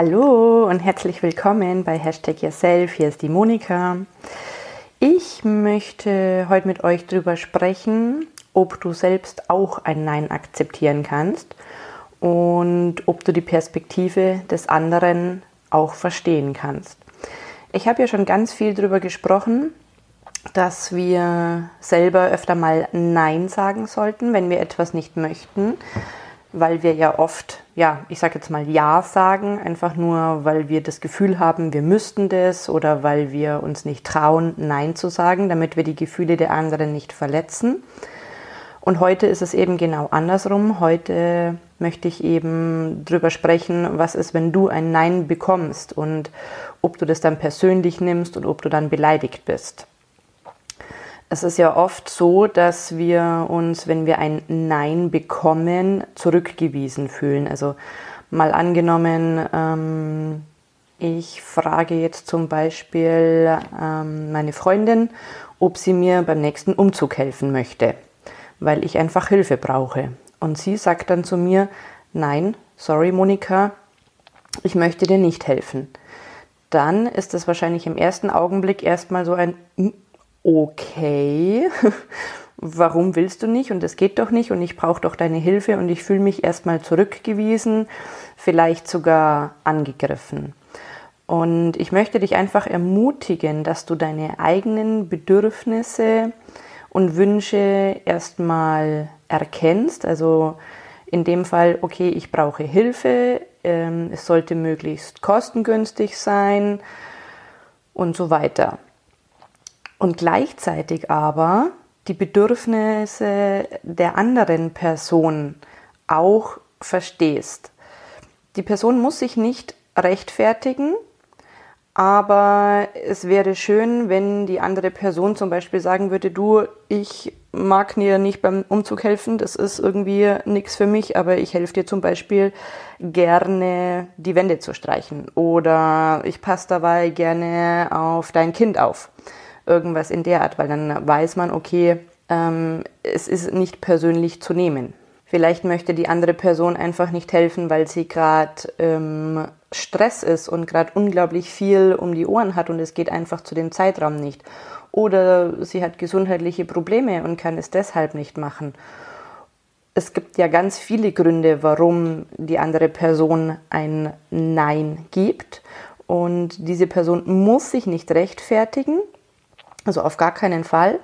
Hallo und herzlich willkommen bei Hashtag Yourself. Hier ist die Monika. Ich möchte heute mit euch darüber sprechen, ob du selbst auch ein Nein akzeptieren kannst und ob du die Perspektive des anderen auch verstehen kannst. Ich habe ja schon ganz viel darüber gesprochen, dass wir selber öfter mal Nein sagen sollten, wenn wir etwas nicht möchten weil wir ja oft, ja, ich sage jetzt mal Ja sagen, einfach nur, weil wir das Gefühl haben, wir müssten das oder weil wir uns nicht trauen, Nein zu sagen, damit wir die Gefühle der anderen nicht verletzen. Und heute ist es eben genau andersrum. Heute möchte ich eben drüber sprechen, was ist, wenn du ein Nein bekommst und ob du das dann persönlich nimmst und ob du dann beleidigt bist. Es ist ja oft so, dass wir uns, wenn wir ein Nein bekommen, zurückgewiesen fühlen. Also mal angenommen, ähm, ich frage jetzt zum Beispiel ähm, meine Freundin, ob sie mir beim nächsten Umzug helfen möchte, weil ich einfach Hilfe brauche. Und sie sagt dann zu mir, nein, sorry Monika, ich möchte dir nicht helfen. Dann ist es wahrscheinlich im ersten Augenblick erstmal so ein okay, warum willst du nicht? Und es geht doch nicht. Und ich brauche doch deine Hilfe. Und ich fühle mich erstmal zurückgewiesen, vielleicht sogar angegriffen. Und ich möchte dich einfach ermutigen, dass du deine eigenen Bedürfnisse und Wünsche erstmal erkennst. Also in dem Fall, okay, ich brauche Hilfe, ähm, es sollte möglichst kostengünstig sein und so weiter und gleichzeitig aber die Bedürfnisse der anderen Person auch verstehst. Die Person muss sich nicht rechtfertigen, aber es wäre schön, wenn die andere Person zum Beispiel sagen würde, du, ich mag dir nicht beim Umzug helfen, das ist irgendwie nichts für mich, aber ich helfe dir zum Beispiel gerne die Wände zu streichen oder ich passe dabei gerne auf dein Kind auf irgendwas in der Art, weil dann weiß man, okay, ähm, es ist nicht persönlich zu nehmen. Vielleicht möchte die andere Person einfach nicht helfen, weil sie gerade ähm, Stress ist und gerade unglaublich viel um die Ohren hat und es geht einfach zu dem Zeitraum nicht. Oder sie hat gesundheitliche Probleme und kann es deshalb nicht machen. Es gibt ja ganz viele Gründe, warum die andere Person ein Nein gibt. Und diese Person muss sich nicht rechtfertigen, also auf gar keinen Fall.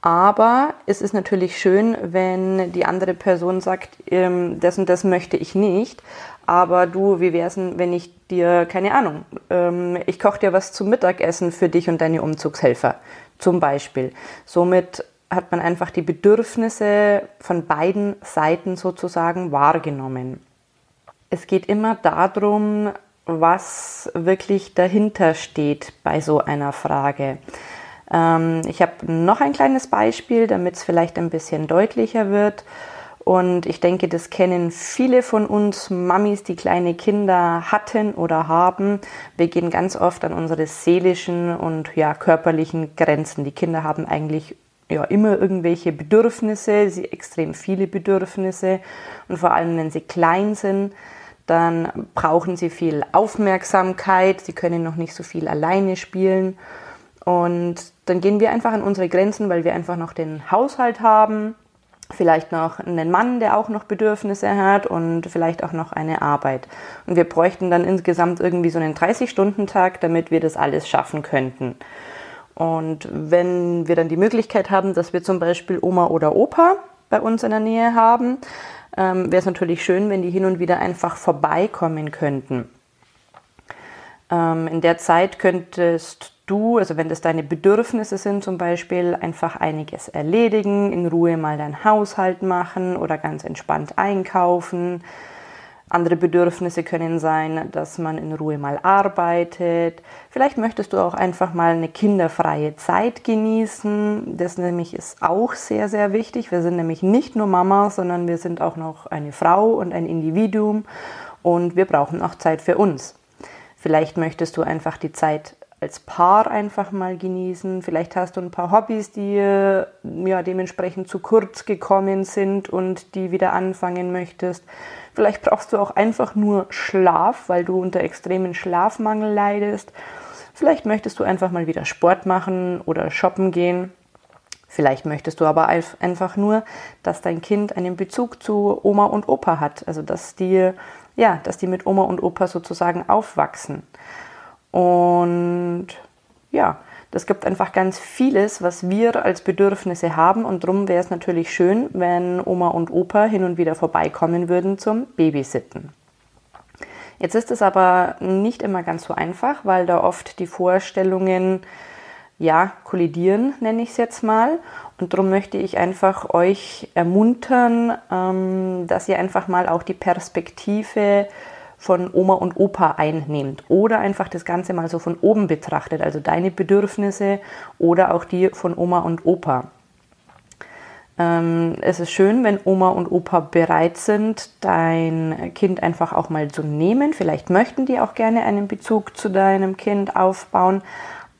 Aber es ist natürlich schön, wenn die andere Person sagt, ähm, das und das möchte ich nicht. Aber du, wie wäre es wenn ich dir, keine Ahnung, ähm, ich koche dir was zum Mittagessen für dich und deine Umzugshelfer zum Beispiel. Somit hat man einfach die Bedürfnisse von beiden Seiten sozusagen wahrgenommen. Es geht immer darum, was wirklich dahinter steht bei so einer Frage. Ähm, ich habe noch ein kleines Beispiel, damit es vielleicht ein bisschen deutlicher wird. Und ich denke, das kennen viele von uns Mamis, die kleine Kinder hatten oder haben. Wir gehen ganz oft an unsere seelischen und ja, körperlichen Grenzen. Die Kinder haben eigentlich ja, immer irgendwelche Bedürfnisse, sie extrem viele Bedürfnisse. Und vor allem, wenn sie klein sind, dann brauchen sie viel Aufmerksamkeit. Sie können noch nicht so viel alleine spielen. Und dann gehen wir einfach an unsere Grenzen, weil wir einfach noch den Haushalt haben, vielleicht noch einen Mann, der auch noch Bedürfnisse hat und vielleicht auch noch eine Arbeit. Und wir bräuchten dann insgesamt irgendwie so einen 30-Stunden-Tag, damit wir das alles schaffen könnten. Und wenn wir dann die Möglichkeit haben, dass wir zum Beispiel Oma oder Opa bei uns in der Nähe haben, ähm, wäre es natürlich schön, wenn die hin und wieder einfach vorbeikommen könnten. Ähm, in der Zeit könntest du, also wenn das deine Bedürfnisse sind zum Beispiel, einfach einiges erledigen, in Ruhe mal deinen Haushalt machen oder ganz entspannt einkaufen. Andere Bedürfnisse können sein, dass man in Ruhe mal arbeitet. Vielleicht möchtest du auch einfach mal eine kinderfreie Zeit genießen. Das nämlich ist auch sehr, sehr wichtig. Wir sind nämlich nicht nur Mama, sondern wir sind auch noch eine Frau und ein Individuum und wir brauchen auch Zeit für uns. Vielleicht möchtest du einfach die Zeit als Paar einfach mal genießen. Vielleicht hast du ein paar Hobbys, die ja dementsprechend zu kurz gekommen sind und die wieder anfangen möchtest. Vielleicht brauchst du auch einfach nur Schlaf, weil du unter extremen Schlafmangel leidest. Vielleicht möchtest du einfach mal wieder Sport machen oder shoppen gehen. Vielleicht möchtest du aber einfach nur, dass dein Kind einen Bezug zu Oma und Opa hat, also dass die, ja, dass die mit Oma und Opa sozusagen aufwachsen. Und ja, das gibt einfach ganz vieles, was wir als Bedürfnisse haben und darum wäre es natürlich schön, wenn Oma und Opa hin und wieder vorbeikommen würden zum Babysitten. Jetzt ist es aber nicht immer ganz so einfach, weil da oft die Vorstellungen ja kollidieren, nenne ich es jetzt mal. Und darum möchte ich einfach euch ermuntern, ähm, dass ihr einfach mal auch die Perspektive von Oma und Opa einnimmt oder einfach das Ganze mal so von oben betrachtet, also deine Bedürfnisse oder auch die von Oma und Opa. Ähm, es ist schön, wenn Oma und Opa bereit sind, dein Kind einfach auch mal zu nehmen. Vielleicht möchten die auch gerne einen Bezug zu deinem Kind aufbauen,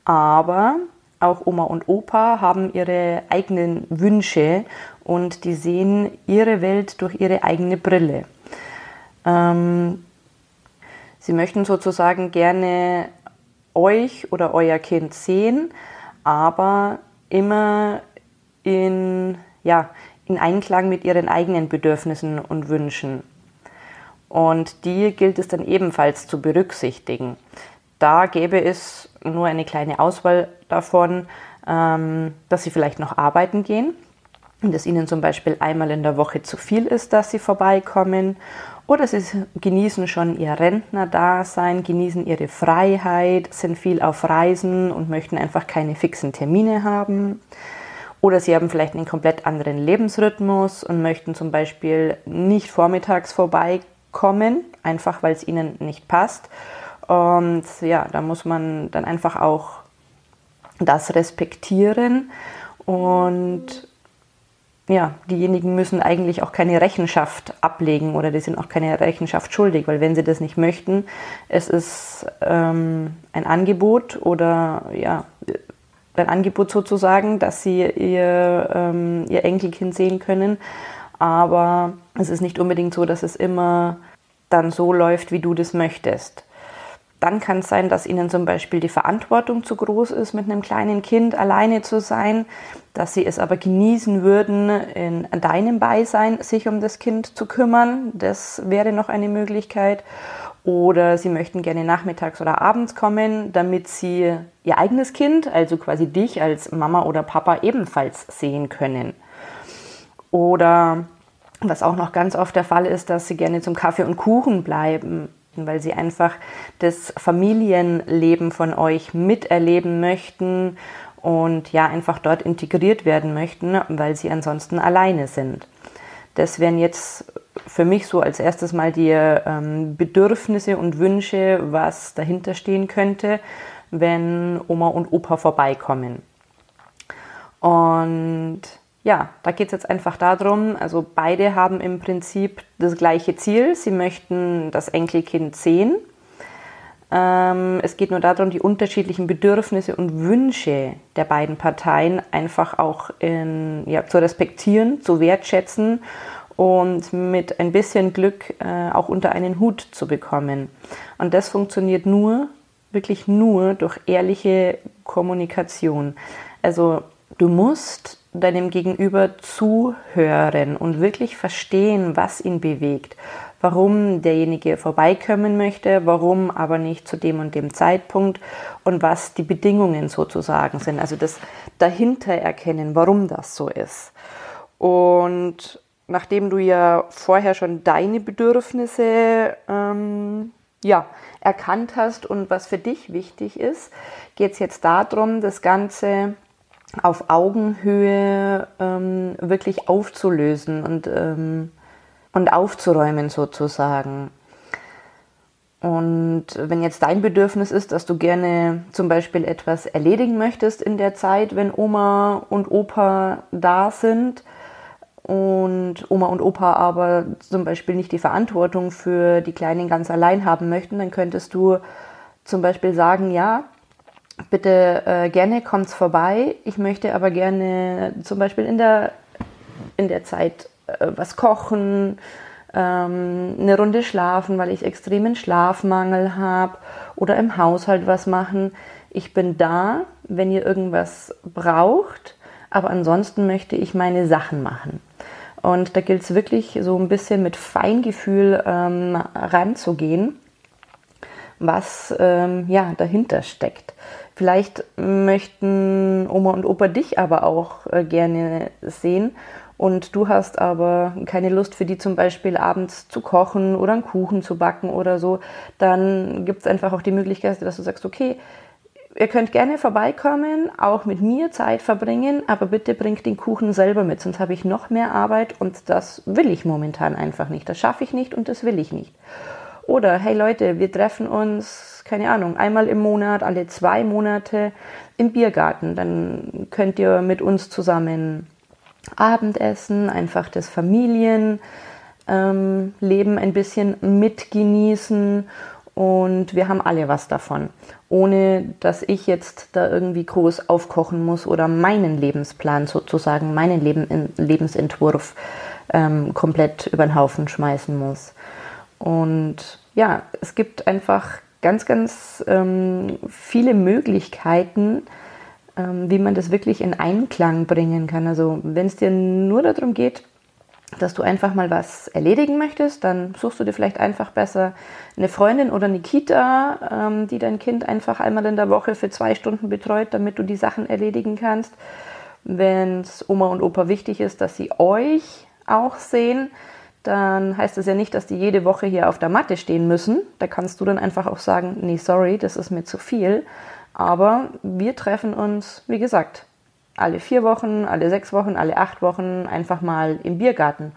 aber auch Oma und Opa haben ihre eigenen Wünsche und die sehen ihre Welt durch ihre eigene Brille. Ähm, Sie möchten sozusagen gerne euch oder euer Kind sehen, aber immer in, ja, in Einklang mit ihren eigenen Bedürfnissen und Wünschen. Und die gilt es dann ebenfalls zu berücksichtigen. Da gäbe es nur eine kleine Auswahl davon, ähm, dass sie vielleicht noch arbeiten gehen und es ihnen zum Beispiel einmal in der Woche zu viel ist, dass sie vorbeikommen oder sie genießen schon ihr Rentnerdasein, genießen ihre Freiheit, sind viel auf Reisen und möchten einfach keine fixen Termine haben. Oder sie haben vielleicht einen komplett anderen Lebensrhythmus und möchten zum Beispiel nicht vormittags vorbeikommen, einfach weil es ihnen nicht passt. Und ja, da muss man dann einfach auch das respektieren und ja, diejenigen müssen eigentlich auch keine Rechenschaft ablegen oder die sind auch keine Rechenschaft schuldig, weil wenn sie das nicht möchten, es ist ähm, ein Angebot oder ja, ein Angebot sozusagen, dass sie ihr, ähm, ihr Enkelkind sehen können. Aber es ist nicht unbedingt so, dass es immer dann so läuft, wie du das möchtest. Dann kann es sein, dass ihnen zum Beispiel die Verantwortung zu groß ist, mit einem kleinen Kind alleine zu sein, dass sie es aber genießen würden, in deinem Beisein sich um das Kind zu kümmern. Das wäre noch eine Möglichkeit. Oder sie möchten gerne nachmittags oder abends kommen, damit sie ihr eigenes Kind, also quasi dich als Mama oder Papa ebenfalls sehen können. Oder was auch noch ganz oft der Fall ist, dass sie gerne zum Kaffee und Kuchen bleiben weil sie einfach das Familienleben von euch miterleben möchten und ja einfach dort integriert werden möchten, weil sie ansonsten alleine sind. Das wären jetzt für mich so als erstes mal die ähm, Bedürfnisse und Wünsche, was dahinter stehen könnte, wenn Oma und Opa vorbeikommen. Und ja, da geht es jetzt einfach darum, also beide haben im Prinzip das gleiche Ziel. Sie möchten das Enkelkind sehen. Ähm, es geht nur darum, die unterschiedlichen Bedürfnisse und Wünsche der beiden Parteien einfach auch in, ja, zu respektieren, zu wertschätzen und mit ein bisschen Glück äh, auch unter einen Hut zu bekommen. Und das funktioniert nur, wirklich nur durch ehrliche Kommunikation. Also du musst deinem Gegenüber zuhören und wirklich verstehen, was ihn bewegt, warum derjenige vorbeikommen möchte, warum aber nicht zu dem und dem Zeitpunkt und was die Bedingungen sozusagen sind. Also das dahinter erkennen, warum das so ist. Und nachdem du ja vorher schon deine Bedürfnisse ähm, ja, erkannt hast und was für dich wichtig ist, geht es jetzt darum, das Ganze auf Augenhöhe ähm, wirklich aufzulösen und, ähm, und aufzuräumen sozusagen. Und wenn jetzt dein Bedürfnis ist, dass du gerne zum Beispiel etwas erledigen möchtest in der Zeit, wenn Oma und Opa da sind und Oma und Opa aber zum Beispiel nicht die Verantwortung für die Kleinen ganz allein haben möchten, dann könntest du zum Beispiel sagen, ja, bitte äh, gerne kommt's vorbei. Ich möchte aber gerne zum Beispiel in der, in der Zeit äh, was kochen, ähm, eine Runde schlafen, weil ich extremen Schlafmangel habe oder im Haushalt was machen. Ich bin da, wenn ihr irgendwas braucht, aber ansonsten möchte ich meine Sachen machen. Und da gilt es wirklich so ein bisschen mit Feingefühl ähm, ranzugehen, was ähm, ja dahinter steckt. Vielleicht möchten Oma und Opa dich aber auch äh, gerne sehen und du hast aber keine Lust für die zum Beispiel abends zu kochen oder einen Kuchen zu backen oder so, dann gibt es einfach auch die Möglichkeit, dass du sagst, okay, ihr könnt gerne vorbeikommen, auch mit mir Zeit verbringen, aber bitte bringt den Kuchen selber mit, sonst habe ich noch mehr Arbeit und das will ich momentan einfach nicht. Das schaffe ich nicht und das will ich nicht. Oder, hey Leute, wir treffen uns, keine Ahnung, einmal im Monat, alle zwei Monate im Biergarten. Dann könnt ihr mit uns zusammen Abendessen, einfach das Familienleben ähm, ein bisschen mitgenießen und wir haben alle was davon, ohne dass ich jetzt da irgendwie groß aufkochen muss oder meinen Lebensplan sozusagen, meinen Leben, Lebensentwurf ähm, komplett über den Haufen schmeißen muss. Und ja, es gibt einfach ganz, ganz ähm, viele Möglichkeiten, ähm, wie man das wirklich in Einklang bringen kann. Also wenn es dir nur darum geht, dass du einfach mal was erledigen möchtest, dann suchst du dir vielleicht einfach besser eine Freundin oder eine Kita, ähm, die dein Kind einfach einmal in der Woche für zwei Stunden betreut, damit du die Sachen erledigen kannst. Wenn es Oma und Opa wichtig ist, dass sie euch auch sehen, dann heißt das ja nicht, dass die jede Woche hier auf der Matte stehen müssen. Da kannst du dann einfach auch sagen, nee, sorry, das ist mir zu viel. Aber wir treffen uns, wie gesagt, alle vier Wochen, alle sechs Wochen, alle acht Wochen einfach mal im Biergarten.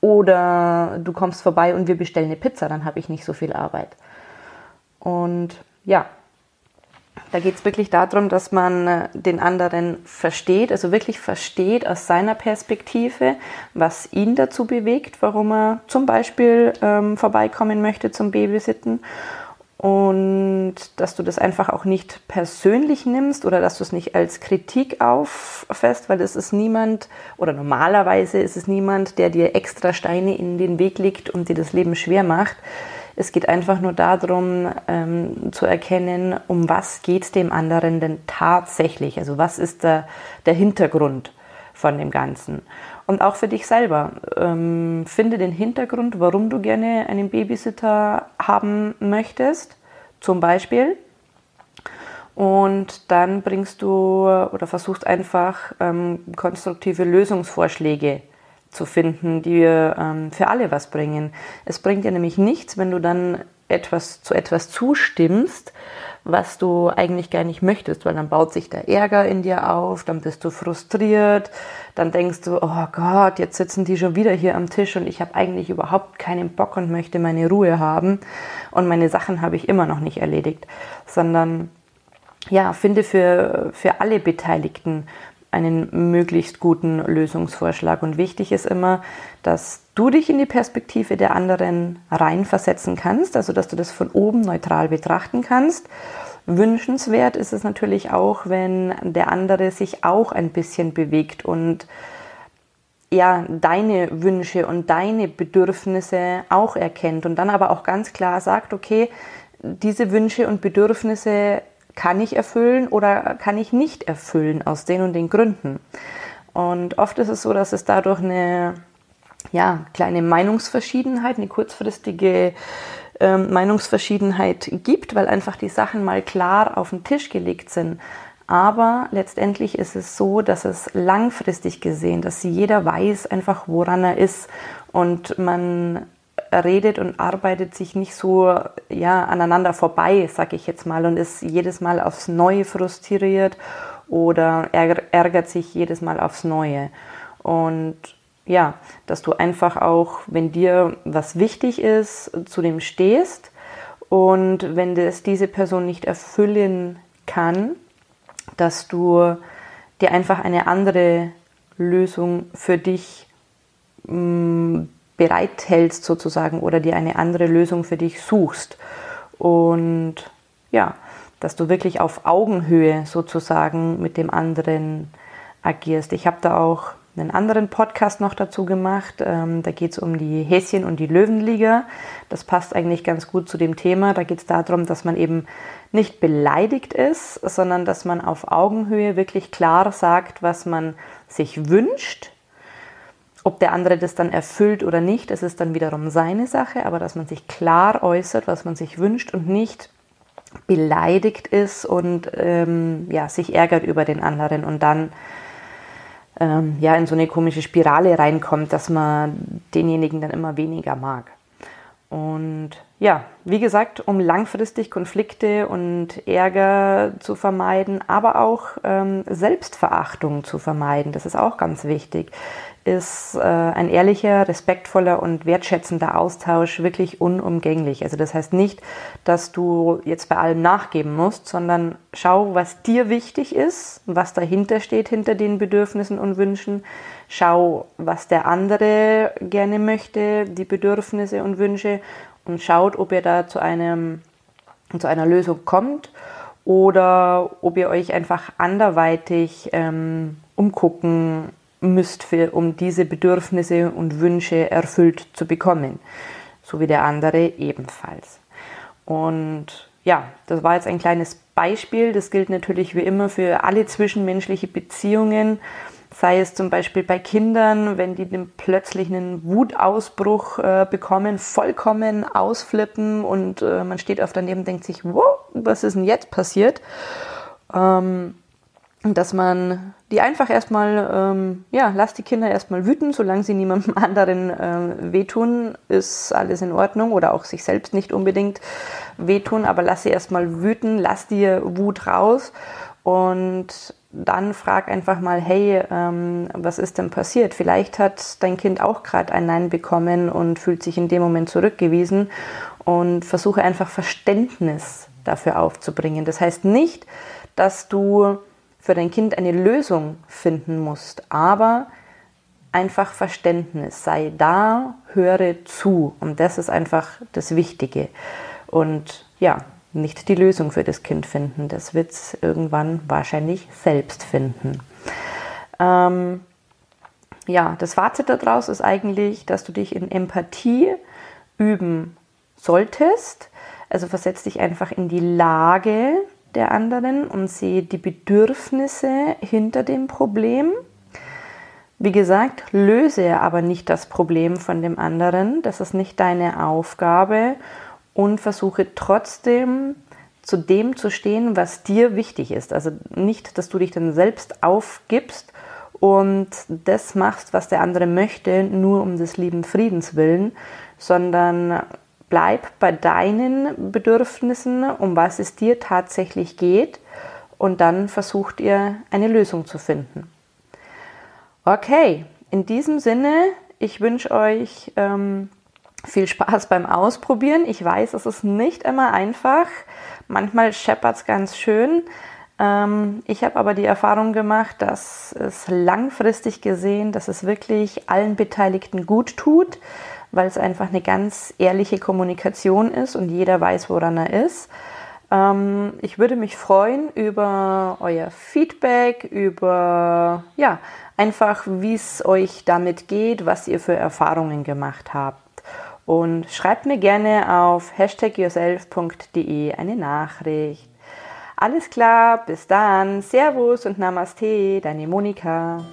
Oder du kommst vorbei und wir bestellen eine Pizza, dann habe ich nicht so viel Arbeit. Und ja, da geht es wirklich darum, dass man äh, den anderen versteht, also wirklich versteht aus seiner Perspektive, was ihn dazu bewegt, warum er zum Beispiel ähm, vorbeikommen möchte zum Babysitten und dass du das einfach auch nicht persönlich nimmst oder dass du es nicht als Kritik auffasst, weil es ist niemand oder normalerweise ist es niemand, der dir extra Steine in den Weg legt und dir das Leben schwer macht. Es geht einfach nur darum ähm, zu erkennen, um was geht es dem anderen denn tatsächlich. Also was ist der, der Hintergrund von dem Ganzen. Und auch für dich selber. Ähm, finde den Hintergrund, warum du gerne einen Babysitter haben möchtest, zum Beispiel. Und dann bringst du oder versuchst einfach ähm, konstruktive Lösungsvorschläge zu finden, die ähm, für alle was bringen. Es bringt dir nämlich nichts, wenn du dann etwas zu etwas zustimmst, was du eigentlich gar nicht möchtest, weil dann baut sich der Ärger in dir auf, dann bist du frustriert, dann denkst du, oh Gott, jetzt sitzen die schon wieder hier am Tisch und ich habe eigentlich überhaupt keinen Bock und möchte meine Ruhe haben und meine Sachen habe ich immer noch nicht erledigt, sondern ja, finde für, für alle Beteiligten einen möglichst guten Lösungsvorschlag. Und wichtig ist immer, dass du dich in die Perspektive der anderen reinversetzen kannst, also dass du das von oben neutral betrachten kannst. Wünschenswert ist es natürlich auch, wenn der andere sich auch ein bisschen bewegt und ja, deine Wünsche und deine Bedürfnisse auch erkennt und dann aber auch ganz klar sagt, okay, diese Wünsche und Bedürfnisse kann ich erfüllen oder kann ich nicht erfüllen aus den und den Gründen. Und oft ist es so, dass es dadurch eine ja, kleine Meinungsverschiedenheit, eine kurzfristige ähm, Meinungsverschiedenheit gibt, weil einfach die Sachen mal klar auf den Tisch gelegt sind. Aber letztendlich ist es so, dass es langfristig gesehen, dass jeder weiß einfach, woran er ist und man redet und arbeitet sich nicht so ja, aneinander vorbei, sag ich jetzt mal, und ist jedes Mal aufs Neue frustriert oder ärgert sich jedes Mal aufs Neue. Und ja, dass du einfach auch, wenn dir was wichtig ist, zu dem stehst Und wenn das diese Person nicht erfüllen kann, dass du dir einfach eine andere Lösung für dich mm, bereithältst sozusagen oder dir eine andere Lösung für dich suchst. Und ja, dass du wirklich auf Augenhöhe sozusagen mit dem anderen agierst. Ich habe da auch einen anderen Podcast noch dazu gemacht. Ähm, da geht es um die Häschen und die Löwenliga. Das passt eigentlich ganz gut zu dem Thema. Da geht es darum, dass man eben nicht beleidigt ist, sondern dass man auf Augenhöhe wirklich klar sagt, was man sich wünscht. Ob der andere das dann erfüllt oder nicht, das ist dann wiederum seine Sache, aber dass man sich klar äußert, was man sich wünscht und nicht beleidigt ist und ähm, ja, sich ärgert über den anderen und dann ähm, ja, in so eine komische Spirale reinkommt, dass man denjenigen dann immer weniger mag. Und ja, wie gesagt, um langfristig Konflikte und Ärger zu vermeiden, aber auch ähm, Selbstverachtung zu vermeiden, das ist auch ganz wichtig ist äh, ein ehrlicher, respektvoller und wertschätzender Austausch wirklich unumgänglich. Also das heißt nicht, dass du jetzt bei allem nachgeben musst, sondern schau, was dir wichtig ist, was dahinter steht, hinter den Bedürfnissen und Wünschen. Schau, was der andere gerne möchte, die Bedürfnisse und Wünsche und schaut, ob ihr da zu, einem, zu einer Lösung kommt oder ob ihr euch einfach anderweitig ähm, umgucken müsst, für, um diese Bedürfnisse und Wünsche erfüllt zu bekommen. So wie der andere ebenfalls. Und ja, das war jetzt ein kleines Beispiel. Das gilt natürlich wie immer für alle zwischenmenschliche Beziehungen. Sei es zum Beispiel bei Kindern, wenn die den plötzlich einen Wutausbruch äh, bekommen, vollkommen ausflippen und äh, man steht auf daneben und denkt sich, wow, was ist denn jetzt passiert? Ähm, dass man die einfach erstmal, ähm, ja, lass die Kinder erstmal wüten, solange sie niemandem anderen äh, wehtun, ist alles in Ordnung oder auch sich selbst nicht unbedingt wehtun, aber lass sie erstmal wüten, lass dir Wut raus und dann frag einfach mal, hey, ähm, was ist denn passiert? Vielleicht hat dein Kind auch gerade ein Nein bekommen und fühlt sich in dem Moment zurückgewiesen und versuche einfach Verständnis dafür aufzubringen. Das heißt nicht, dass du für dein Kind eine Lösung finden musst, aber einfach Verständnis, sei da, höre zu. Und das ist einfach das Wichtige. Und ja, nicht die Lösung für das Kind finden. Das wird es irgendwann wahrscheinlich selbst finden. Ähm, ja, das Fazit daraus ist eigentlich, dass du dich in Empathie üben solltest. Also versetz dich einfach in die Lage der anderen und sehe die Bedürfnisse hinter dem Problem. Wie gesagt, löse aber nicht das Problem von dem anderen, das ist nicht deine Aufgabe und versuche trotzdem zu dem zu stehen, was dir wichtig ist. Also nicht, dass du dich dann selbst aufgibst und das machst, was der andere möchte, nur um des lieben Friedens willen, sondern bleib bei deinen Bedürfnissen, um was es dir tatsächlich geht und dann versucht ihr eine Lösung zu finden. Okay, in diesem Sinne, ich wünsche euch ähm, viel Spaß beim Ausprobieren. Ich weiß, es ist nicht immer einfach. Manchmal scheppert es ganz schön. Ähm, ich habe aber die Erfahrung gemacht, dass es langfristig gesehen, dass es wirklich allen Beteiligten gut tut weil es einfach eine ganz ehrliche Kommunikation ist und jeder weiß, woran er ist. Ähm, ich würde mich freuen über euer Feedback, über ja, einfach, wie es euch damit geht, was ihr für Erfahrungen gemacht habt. Und schreibt mir gerne auf hashtagyourself.de eine Nachricht. Alles klar, bis dann. Servus und Namaste, deine Monika.